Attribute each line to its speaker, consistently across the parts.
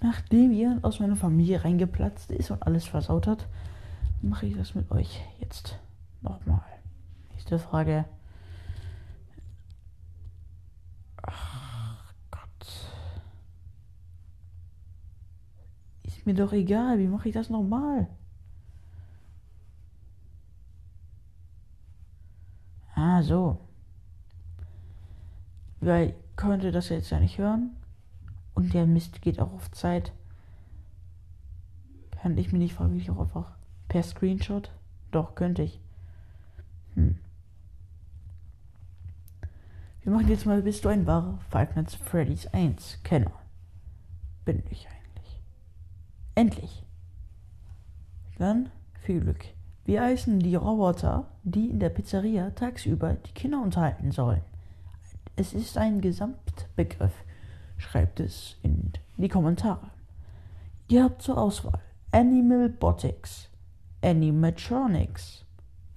Speaker 1: Nachdem ihr aus meiner Familie reingeplatzt ist und alles versaut hat, mache ich das mit euch jetzt nochmal. Nächste Frage. Ach Gott. Ist mir doch egal, wie mache ich das nochmal? Ah, so. Weil könnte das jetzt ja nicht hören. Und der Mist geht auch auf Zeit. Kann ich mir nicht fragen, wie ich auch einfach per Screenshot? Doch, könnte ich. Hm. Wir machen jetzt mal, bist du ein wahrer Five Nights Freddy's 1 Kenner? Bin ich eigentlich. Endlich. Dann viel Glück. Wir heißen die Roboter, die in der Pizzeria tagsüber die Kinder unterhalten sollen. Es ist ein Gesamtbegriff. Schreibt es in die Kommentare. Ihr habt zur Auswahl Animal Botics, Animatronics,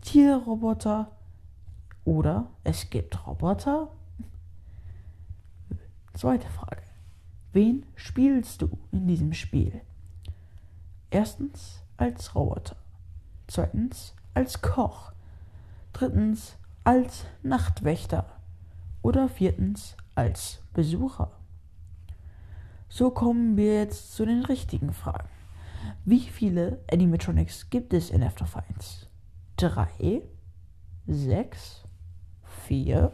Speaker 1: Tierroboter oder es gibt Roboter? Zweite Frage. Wen spielst du in diesem Spiel? Erstens als Roboter. Zweitens als Koch. Drittens als Nachtwächter. Oder viertens als Besucher. So kommen wir jetzt zu den richtigen Fragen. Wie viele Animatronics gibt es in After Fights? Drei, sechs, vier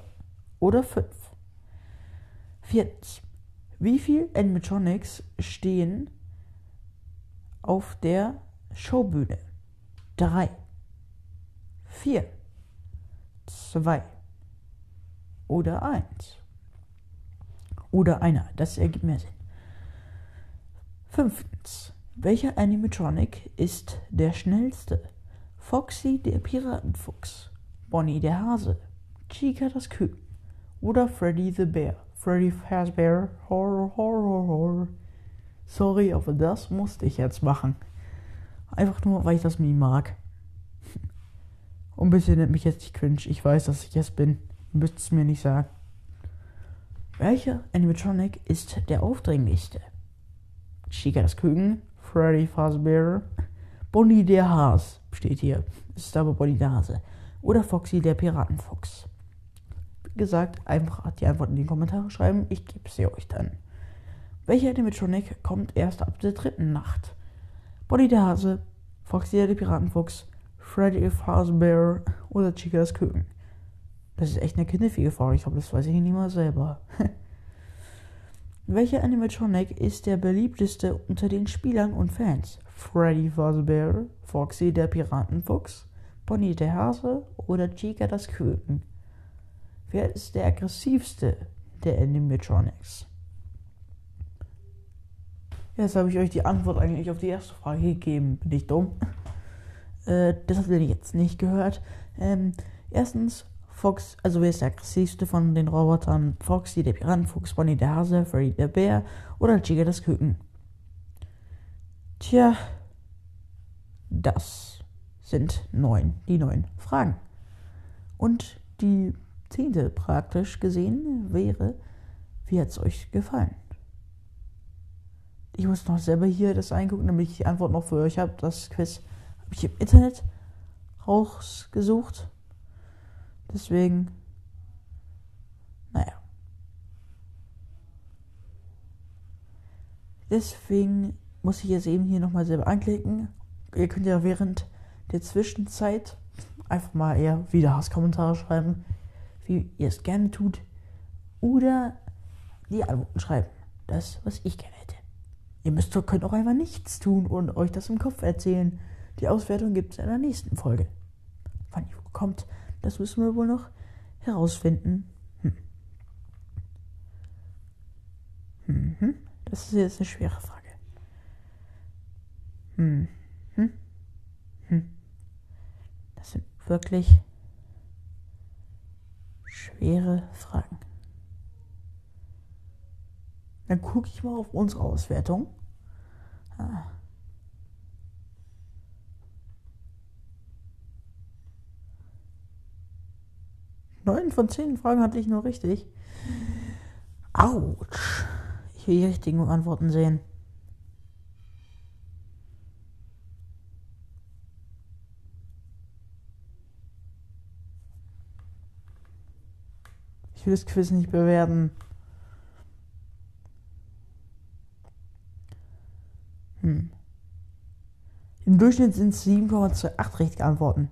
Speaker 1: oder fünf? Viertens. Wie viele Animatronics stehen auf der Showbühne? Drei, vier, zwei oder eins. Oder einer. Das ergibt mehr Sinn. Fünftens. Welcher Animatronic ist der schnellste? Foxy der Piratenfuchs, Bonnie der Hase, Chica das Küken oder Freddy the Bear? Freddy Fazbear, Horror, Horror, Horror. Sorry, aber das musste ich jetzt machen. Einfach nur, weil ich das Meme mag. Und bisschen nennt mich jetzt nicht cringe. Ich weiß, dass ich es bin. Ihr müsst es mir nicht sagen. Welcher Animatronic ist der aufdringlichste? Chica das Küken, Freddy Fazbear, Bonnie der Has steht hier. Es ist aber Bonnie der Hase. Oder Foxy der Piratenfuchs. Wie gesagt, einfach die Antwort in die Kommentare schreiben. Ich gebe sie euch dann. Welcher Animatronic kommt erst ab der dritten Nacht? Bonnie der Hase, Foxy der Piratenfuchs, Freddy Fazbear oder Chica das Küken? Das ist echt eine knifflige Frage. Ich glaube, das weiß ich nicht mal selber. Welcher Animatronic ist der beliebteste unter den Spielern und Fans? Freddy Fazbear, Foxy der Piratenfuchs, Bonnie der Hase oder Chica das Küken? Wer ist der aggressivste der Animatronics? Jetzt habe ich euch die Antwort eigentlich auf die erste Frage gegeben. Bin ich dumm? Äh, das habt ihr jetzt nicht gehört. Ähm, erstens, Fox, also wer ist der aggressivste von den Robotern? Foxy, der Piratenfuchs, Bonnie der Hase, Freddy der Bär oder Chica das Küken? Tja, das sind neun, die neun Fragen. Und die zehnte praktisch gesehen wäre, wie hat es euch gefallen? Ich muss noch selber hier das eingucken, damit ich die Antwort noch für euch habe. Das Quiz habe ich im Internet rausgesucht. Deswegen, naja. Deswegen muss ich jetzt eben hier nochmal selber anklicken. Ihr könnt ja während der Zwischenzeit einfach mal eher wieder Hasskommentare schreiben, wie ihr es gerne tut. Oder die Antworten schreiben. Das, was ich gerne hätte. Ihr müsst, könnt auch einfach nichts tun und euch das im Kopf erzählen. Die Auswertung gibt es in der nächsten Folge. Wann die kommt, das müssen wir wohl noch herausfinden. Hm. Mhm. Das ist jetzt eine schwere Frage. Hm. Hm. Hm. Das sind wirklich schwere Fragen. Dann gucke ich mal auf unsere Auswertung. Ah. neun von zehn Fragen hatte ich nur richtig. Autsch. Ich will die richtigen Antworten sehen. Ich will das Quiz nicht bewerten. Hm. Im Durchschnitt sind es 7,28 richtige Antworten.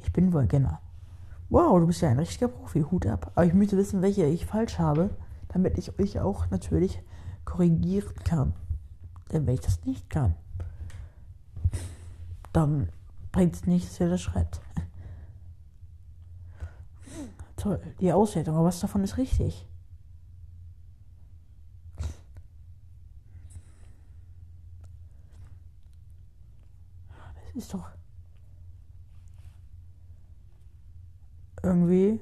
Speaker 1: Ich bin wohl genau. Wow, du bist ja ein richtiger Profi. Hut ab. Aber ich möchte wissen, welche ich falsch habe, damit ich euch auch natürlich korrigieren kann. Denn wenn ich das nicht kann, dann bringt es nichts, wer das schreibt. Toll, die Auswertung, aber was davon ist richtig? Das ist doch irgendwie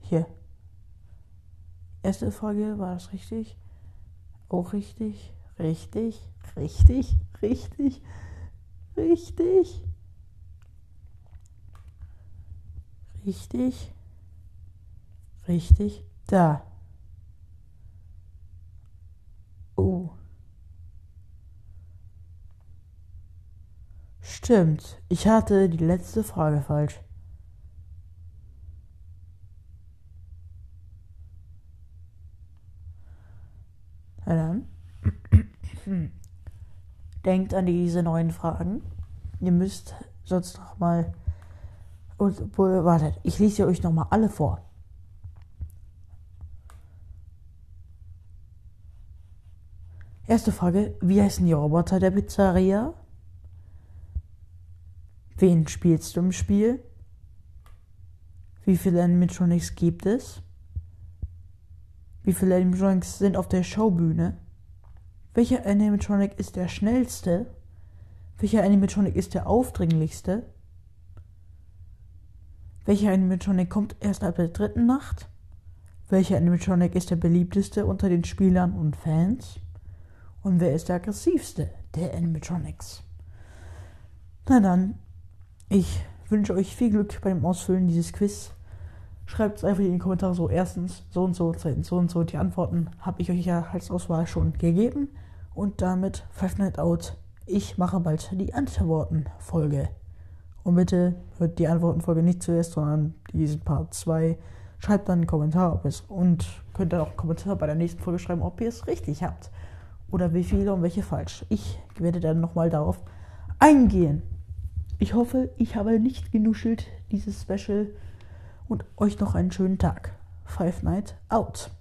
Speaker 1: hier. Erste Frage, war das richtig? Auch richtig? Richtig? Richtig? Richtig? Richtig? Richtig? Richtig? Da. Oh. Stimmt. Ich hatte die letzte Frage falsch. Na dann. Denkt an diese neuen Fragen. Ihr müsst sonst noch mal. Und, wartet, ich lese euch noch mal alle vor. Erste Frage: Wie heißen die Roboter der Pizzeria? Wen spielst du im Spiel? Wie viele Animatronics gibt es? Wie viele Animatronics sind auf der Showbühne? Welcher Animatronic ist der schnellste? Welcher Animatronic ist der aufdringlichste? Welcher Animatronic kommt erst ab der dritten Nacht? Welcher Animatronic ist der beliebteste unter den Spielern und Fans? Und wer ist der aggressivste der Animatronics? Na dann, ich wünsche euch viel Glück beim Ausfüllen dieses Quiz. Schreibt es einfach in die Kommentare so. Erstens so und so, zweitens so und so. Die Antworten habe ich euch ja als Auswahl schon gegeben. Und damit Five Night Out. Ich mache bald die Antworten-Folge. Und bitte hört die Antworten-Folge nicht zuerst, sondern diesen Part 2. Schreibt dann einen Kommentar, ob es und könnt dann auch einen Kommentar bei der nächsten Folge schreiben, ob ihr es richtig habt. Oder wie viele und welche falsch. Ich werde dann nochmal darauf eingehen. Ich hoffe, ich habe nicht genuschelt, dieses Special. Und euch noch einen schönen Tag. Five Night out.